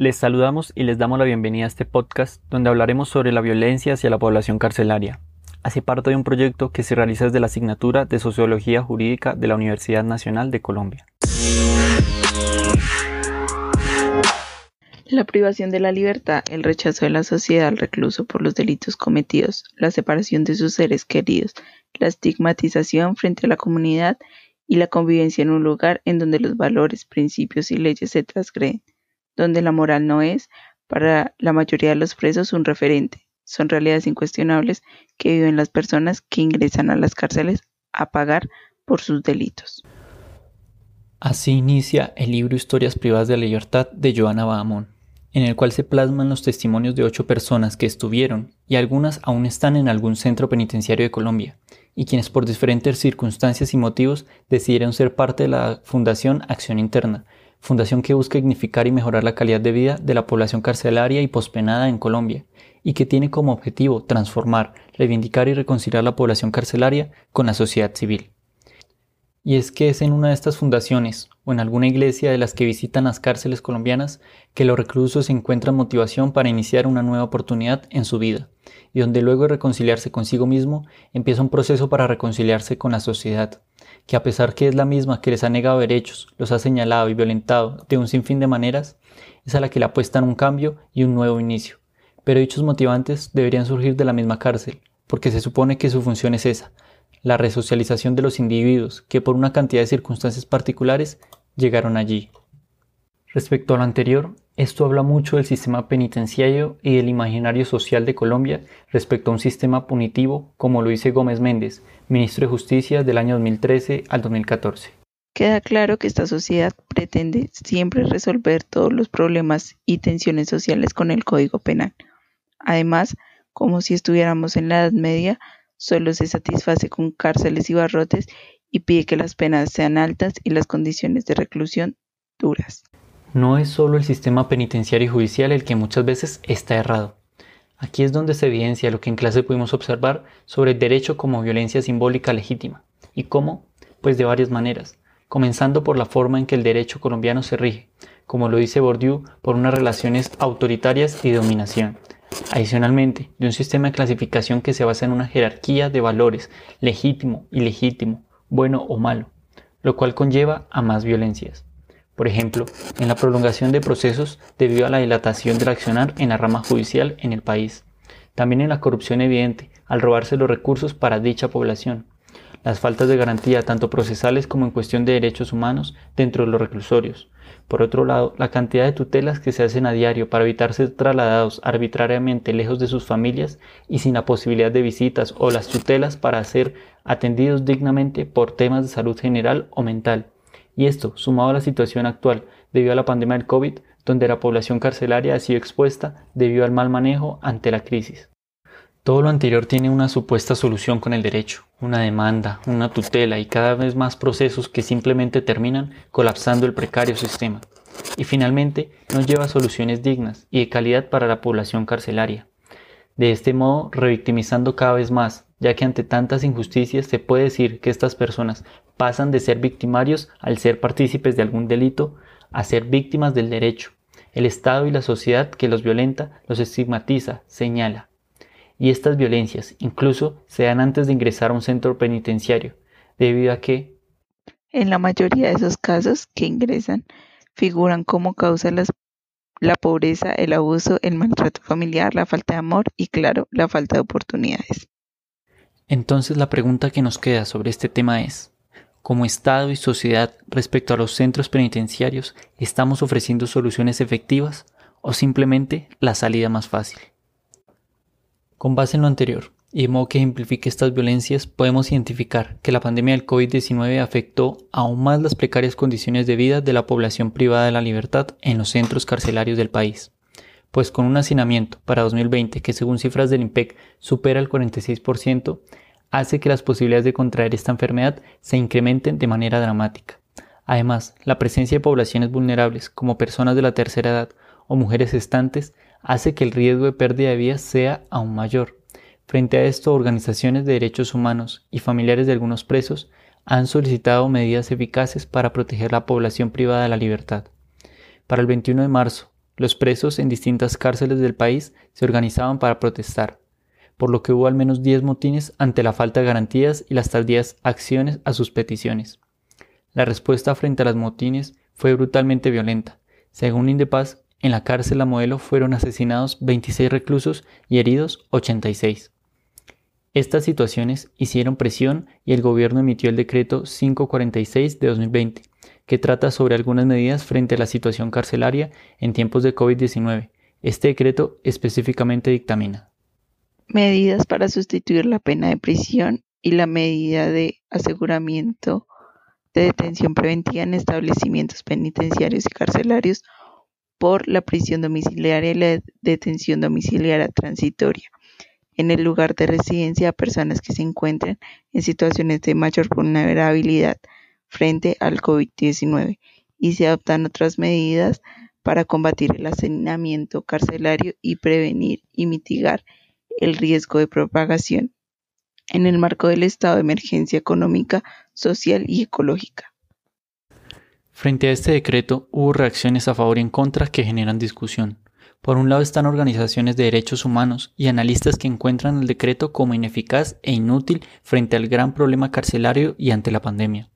Les saludamos y les damos la bienvenida a este podcast donde hablaremos sobre la violencia hacia la población carcelaria. Hace parte de un proyecto que se realiza desde la asignatura de Sociología Jurídica de la Universidad Nacional de Colombia. La privación de la libertad, el rechazo de la sociedad al recluso por los delitos cometidos, la separación de sus seres queridos, la estigmatización frente a la comunidad y la convivencia en un lugar en donde los valores, principios y leyes se transgreden donde la moral no es, para la mayoría de los presos, un referente. Son realidades incuestionables que viven las personas que ingresan a las cárceles a pagar por sus delitos. Así inicia el libro Historias privadas de la libertad de Joana Bahamón, en el cual se plasman los testimonios de ocho personas que estuvieron y algunas aún están en algún centro penitenciario de Colombia, y quienes por diferentes circunstancias y motivos decidieron ser parte de la Fundación Acción Interna, fundación que busca dignificar y mejorar la calidad de vida de la población carcelaria y pospenada en Colombia, y que tiene como objetivo transformar, reivindicar y reconciliar la población carcelaria con la sociedad civil. Y es que es en una de estas fundaciones o en alguna iglesia de las que visitan las cárceles colombianas que los reclusos encuentran motivación para iniciar una nueva oportunidad en su vida, y donde luego de reconciliarse consigo mismo empieza un proceso para reconciliarse con la sociedad, que a pesar que es la misma que les ha negado derechos, los ha señalado y violentado de un sinfín de maneras, es a la que le apuestan un cambio y un nuevo inicio. Pero dichos motivantes deberían surgir de la misma cárcel, porque se supone que su función es esa, la resocialización de los individuos que por una cantidad de circunstancias particulares llegaron allí. Respecto a lo anterior, esto habla mucho del sistema penitenciario y del imaginario social de Colombia respecto a un sistema punitivo, como lo dice Gómez Méndez, ministro de Justicia del año 2013 al 2014. Queda claro que esta sociedad pretende siempre resolver todos los problemas y tensiones sociales con el Código Penal. Además, como si estuviéramos en la Edad Media, solo se satisface con cárceles y barrotes y pide que las penas sean altas y las condiciones de reclusión duras. No es solo el sistema penitenciario y judicial el que muchas veces está errado. Aquí es donde se evidencia lo que en clase pudimos observar sobre el derecho como violencia simbólica legítima. ¿Y cómo? Pues de varias maneras, comenzando por la forma en que el derecho colombiano se rige, como lo dice Bourdieu, por unas relaciones autoritarias y dominación. Adicionalmente, de un sistema de clasificación que se basa en una jerarquía de valores, legítimo, ilegítimo, bueno o malo, lo cual conlleva a más violencias. Por ejemplo, en la prolongación de procesos debido a la dilatación del accionar en la rama judicial en el país, también en la corrupción evidente al robarse los recursos para dicha población, las faltas de garantía tanto procesales como en cuestión de derechos humanos dentro de los reclusorios. Por otro lado, la cantidad de tutelas que se hacen a diario para evitar ser trasladados arbitrariamente lejos de sus familias y sin la posibilidad de visitas o las tutelas para ser atendidos dignamente por temas de salud general o mental y esto, sumado a la situación actual debido a la pandemia del COVID, donde la población carcelaria ha sido expuesta debido al mal manejo ante la crisis. Todo lo anterior tiene una supuesta solución con el derecho, una demanda, una tutela y cada vez más procesos que simplemente terminan colapsando el precario sistema. Y finalmente nos lleva soluciones dignas y de calidad para la población carcelaria. De este modo, revictimizando cada vez más, ya que ante tantas injusticias se puede decir que estas personas pasan de ser victimarios al ser partícipes de algún delito a ser víctimas del derecho. El Estado y la sociedad que los violenta los estigmatiza, señala. Y estas violencias incluso se dan antes de ingresar a un centro penitenciario, debido a que en la mayoría de esos casos que ingresan figuran como causa las, la pobreza, el abuso, el maltrato familiar, la falta de amor y claro, la falta de oportunidades. Entonces la pregunta que nos queda sobre este tema es, como Estado y sociedad respecto a los centros penitenciarios, ¿estamos ofreciendo soluciones efectivas o simplemente la salida más fácil? Con base en lo anterior, y de modo que ejemplifique estas violencias, podemos identificar que la pandemia del COVID-19 afectó aún más las precarias condiciones de vida de la población privada de la libertad en los centros carcelarios del país, pues con un hacinamiento para 2020 que según cifras del IMPEC supera el 46%, hace que las posibilidades de contraer esta enfermedad se incrementen de manera dramática. Además, la presencia de poblaciones vulnerables como personas de la tercera edad o mujeres estantes hace que el riesgo de pérdida de vida sea aún mayor. Frente a esto, organizaciones de derechos humanos y familiares de algunos presos han solicitado medidas eficaces para proteger la población privada de la libertad. Para el 21 de marzo, los presos en distintas cárceles del país se organizaban para protestar, por lo que hubo al menos 10 motines ante la falta de garantías y las tardías acciones a sus peticiones. La respuesta frente a las motines fue brutalmente violenta. Según Indepaz, en la cárcel La Modelo fueron asesinados 26 reclusos y heridos 86. Estas situaciones hicieron presión y el gobierno emitió el decreto 546 de 2020, que trata sobre algunas medidas frente a la situación carcelaria en tiempos de COVID-19. Este decreto específicamente dictamina medidas para sustituir la pena de prisión y la medida de aseguramiento de detención preventiva en establecimientos penitenciarios y carcelarios por la prisión domiciliaria y la detención domiciliaria transitoria en el lugar de residencia a personas que se encuentren en situaciones de mayor vulnerabilidad frente al COVID-19 y se adoptan otras medidas para combatir el hacinamiento carcelario y prevenir y mitigar el riesgo de propagación en el marco del estado de emergencia económica, social y ecológica. Frente a este decreto hubo reacciones a favor y en contra que generan discusión. Por un lado están organizaciones de derechos humanos y analistas que encuentran el decreto como ineficaz e inútil frente al gran problema carcelario y ante la pandemia.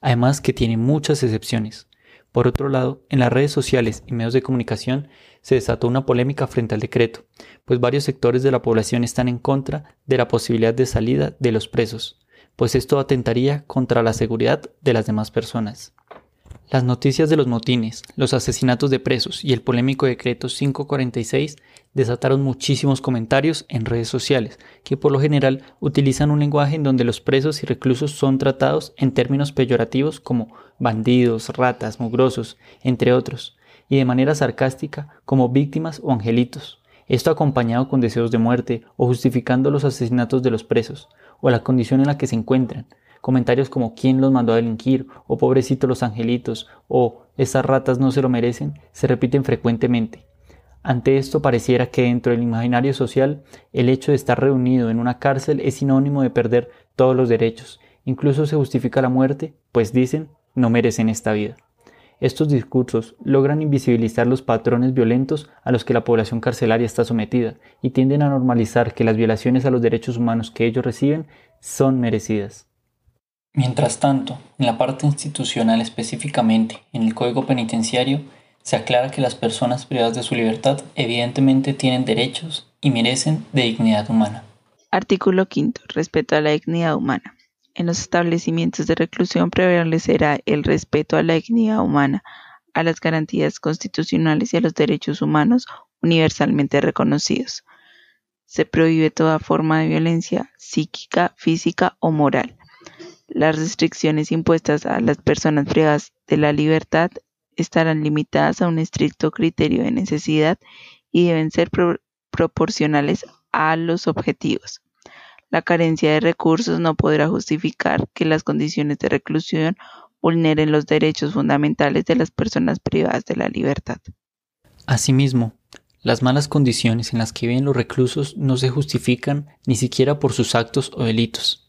Además que tiene muchas excepciones. Por otro lado, en las redes sociales y medios de comunicación se desató una polémica frente al decreto, pues varios sectores de la población están en contra de la posibilidad de salida de los presos, pues esto atentaría contra la seguridad de las demás personas. Las noticias de los motines, los asesinatos de presos y el polémico decreto 546 desataron muchísimos comentarios en redes sociales, que por lo general utilizan un lenguaje en donde los presos y reclusos son tratados en términos peyorativos como bandidos, ratas, mugrosos, entre otros, y de manera sarcástica como víctimas o angelitos. Esto acompañado con deseos de muerte o justificando los asesinatos de los presos, o la condición en la que se encuentran, Comentarios como quién los mandó a delinquir, o pobrecito los angelitos, o esas ratas no se lo merecen, se repiten frecuentemente. Ante esto pareciera que dentro del imaginario social el hecho de estar reunido en una cárcel es sinónimo de perder todos los derechos. Incluso se justifica la muerte, pues dicen no merecen esta vida. Estos discursos logran invisibilizar los patrones violentos a los que la población carcelaria está sometida y tienden a normalizar que las violaciones a los derechos humanos que ellos reciben son merecidas. Mientras tanto, en la parte institucional específicamente, en el Código Penitenciario, se aclara que las personas privadas de su libertad evidentemente tienen derechos y merecen de dignidad humana. Artículo 5. Respeto a la dignidad humana. En los establecimientos de reclusión prevalecerá el respeto a la dignidad humana, a las garantías constitucionales y a los derechos humanos universalmente reconocidos. Se prohíbe toda forma de violencia psíquica, física o moral las restricciones impuestas a las personas privadas de la libertad estarán limitadas a un estricto criterio de necesidad y deben ser proporcionales a los objetivos. La carencia de recursos no podrá justificar que las condiciones de reclusión vulneren los derechos fundamentales de las personas privadas de la libertad. Asimismo, las malas condiciones en las que viven los reclusos no se justifican ni siquiera por sus actos o delitos.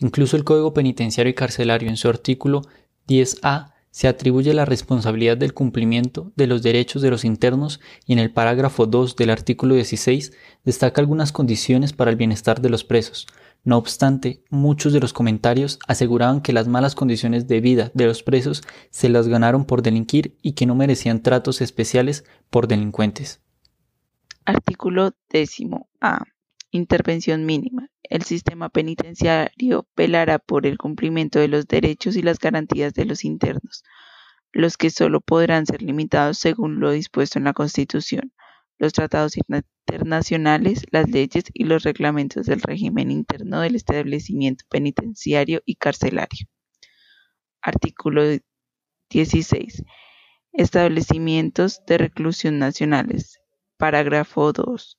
Incluso el Código Penitenciario y Carcelario en su artículo 10A se atribuye la responsabilidad del cumplimiento de los derechos de los internos y en el parágrafo 2 del artículo 16 destaca algunas condiciones para el bienestar de los presos. No obstante, muchos de los comentarios aseguraban que las malas condiciones de vida de los presos se las ganaron por delinquir y que no merecían tratos especiales por delincuentes. Artículo décimo A. Intervención mínima. El sistema penitenciario velará por el cumplimiento de los derechos y las garantías de los internos, los que solo podrán ser limitados según lo dispuesto en la Constitución, los tratados internacionales, las leyes y los reglamentos del régimen interno del establecimiento penitenciario y carcelario. Artículo 16. Establecimientos de reclusión nacionales. Parágrafo 2.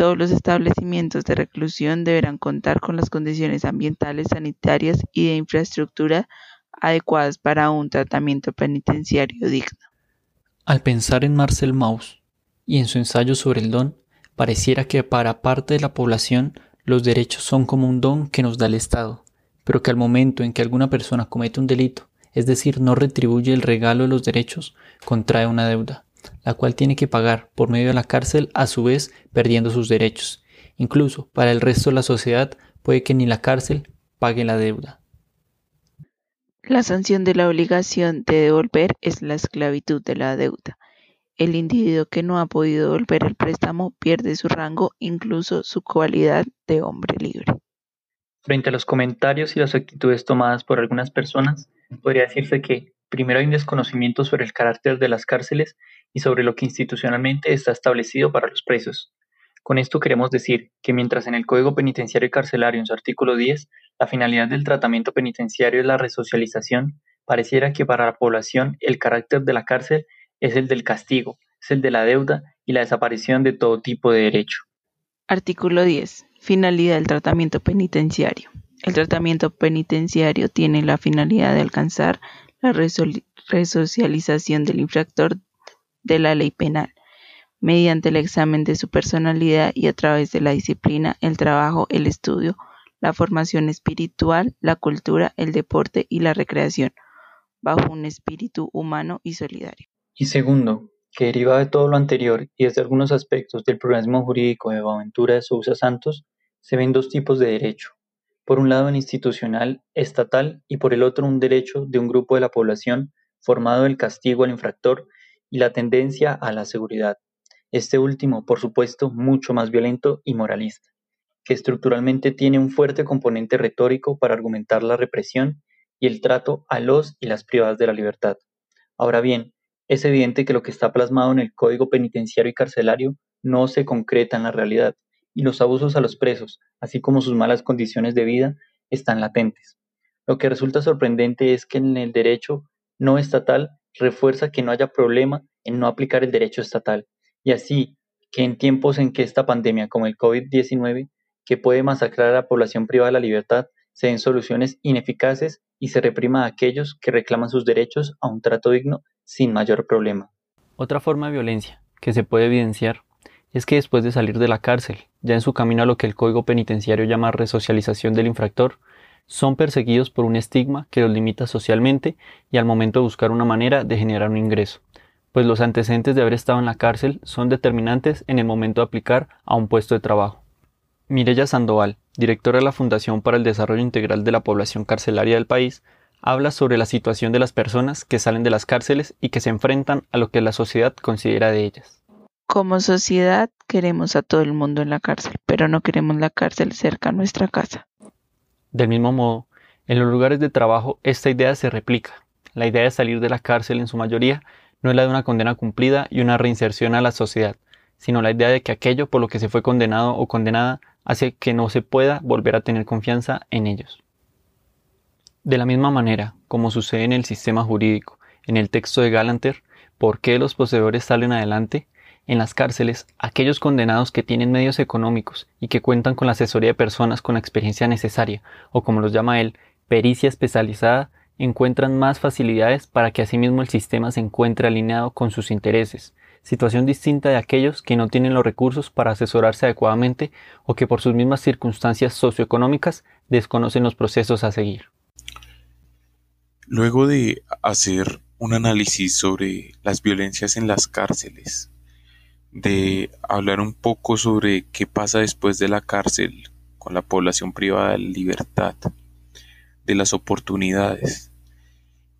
Todos los establecimientos de reclusión deberán contar con las condiciones ambientales, sanitarias y de infraestructura adecuadas para un tratamiento penitenciario digno. Al pensar en Marcel Mauss y en su ensayo sobre el don, pareciera que para parte de la población los derechos son como un don que nos da el Estado, pero que al momento en que alguna persona comete un delito, es decir, no retribuye el regalo de los derechos, contrae una deuda, la cual tiene que pagar por medio de la cárcel, a su vez perdiendo sus derechos. Incluso para el resto de la sociedad puede que ni la cárcel pague la deuda. La sanción de la obligación de devolver es la esclavitud de la deuda. El individuo que no ha podido devolver el préstamo pierde su rango, incluso su cualidad de hombre libre. Frente a los comentarios y las actitudes tomadas por algunas personas, podría decirse que primero hay un desconocimiento sobre el carácter de las cárceles y sobre lo que institucionalmente está establecido para los presos. Con esto queremos decir que mientras en el Código Penitenciario y Carcelario, en su artículo 10, la finalidad del tratamiento penitenciario es la resocialización, pareciera que para la población el carácter de la cárcel es el del castigo, es el de la deuda y la desaparición de todo tipo de derecho. Artículo 10. Finalidad del tratamiento penitenciario. El tratamiento penitenciario tiene la finalidad de alcanzar la resocialización del infractor de la ley penal mediante el examen de su personalidad y a través de la disciplina, el trabajo, el estudio, la formación espiritual, la cultura, el deporte y la recreación, bajo un espíritu humano y solidario. Y segundo, que derivado de todo lo anterior y desde algunos aspectos del pluralismo jurídico de Boaventura de Sousa Santos, se ven dos tipos de derecho. Por un lado institucional, estatal, y por el otro un derecho de un grupo de la población formado del castigo al infractor y la tendencia a la seguridad este último, por supuesto, mucho más violento y moralista, que estructuralmente tiene un fuerte componente retórico para argumentar la represión y el trato a los y las privadas de la libertad. Ahora bien, es evidente que lo que está plasmado en el Código Penitenciario y Carcelario no se concreta en la realidad, y los abusos a los presos, así como sus malas condiciones de vida, están latentes. Lo que resulta sorprendente es que en el derecho no estatal refuerza que no haya problema en no aplicar el derecho estatal, y así que en tiempos en que esta pandemia como el COVID-19, que puede masacrar a la población privada de la libertad, se den soluciones ineficaces y se reprima a aquellos que reclaman sus derechos a un trato digno sin mayor problema. Otra forma de violencia que se puede evidenciar es que después de salir de la cárcel, ya en su camino a lo que el Código Penitenciario llama resocialización del infractor, son perseguidos por un estigma que los limita socialmente y al momento de buscar una manera de generar un ingreso, pues los antecedentes de haber estado en la cárcel son determinantes en el momento de aplicar a un puesto de trabajo. Mireya Sandoval, directora de la Fundación para el Desarrollo Integral de la Población Carcelaria del país, habla sobre la situación de las personas que salen de las cárceles y que se enfrentan a lo que la sociedad considera de ellas. Como sociedad queremos a todo el mundo en la cárcel, pero no queremos la cárcel cerca a nuestra casa. Del mismo modo, en los lugares de trabajo esta idea se replica. La idea de salir de la cárcel en su mayoría no es la de una condena cumplida y una reinserción a la sociedad, sino la idea de que aquello por lo que se fue condenado o condenada hace que no se pueda volver a tener confianza en ellos. De la misma manera, como sucede en el sistema jurídico, en el texto de Galanter, ¿por qué los poseedores salen adelante? En las cárceles, aquellos condenados que tienen medios económicos y que cuentan con la asesoría de personas con la experiencia necesaria, o como los llama él, pericia especializada, encuentran más facilidades para que asimismo el sistema se encuentre alineado con sus intereses, situación distinta de aquellos que no tienen los recursos para asesorarse adecuadamente o que por sus mismas circunstancias socioeconómicas desconocen los procesos a seguir. Luego de hacer un análisis sobre las violencias en las cárceles, de hablar un poco sobre qué pasa después de la cárcel con la población privada de libertad, de las oportunidades,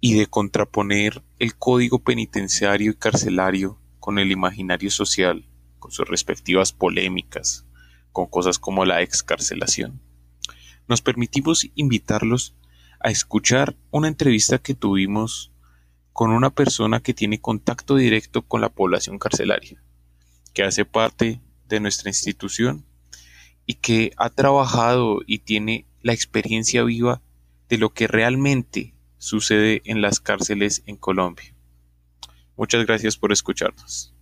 y de contraponer el código penitenciario y carcelario con el imaginario social, con sus respectivas polémicas, con cosas como la excarcelación. Nos permitimos invitarlos a escuchar una entrevista que tuvimos con una persona que tiene contacto directo con la población carcelaria, que hace parte de nuestra institución y que ha trabajado y tiene la experiencia viva de lo que realmente sucede en las cárceles en Colombia. Muchas gracias por escucharnos.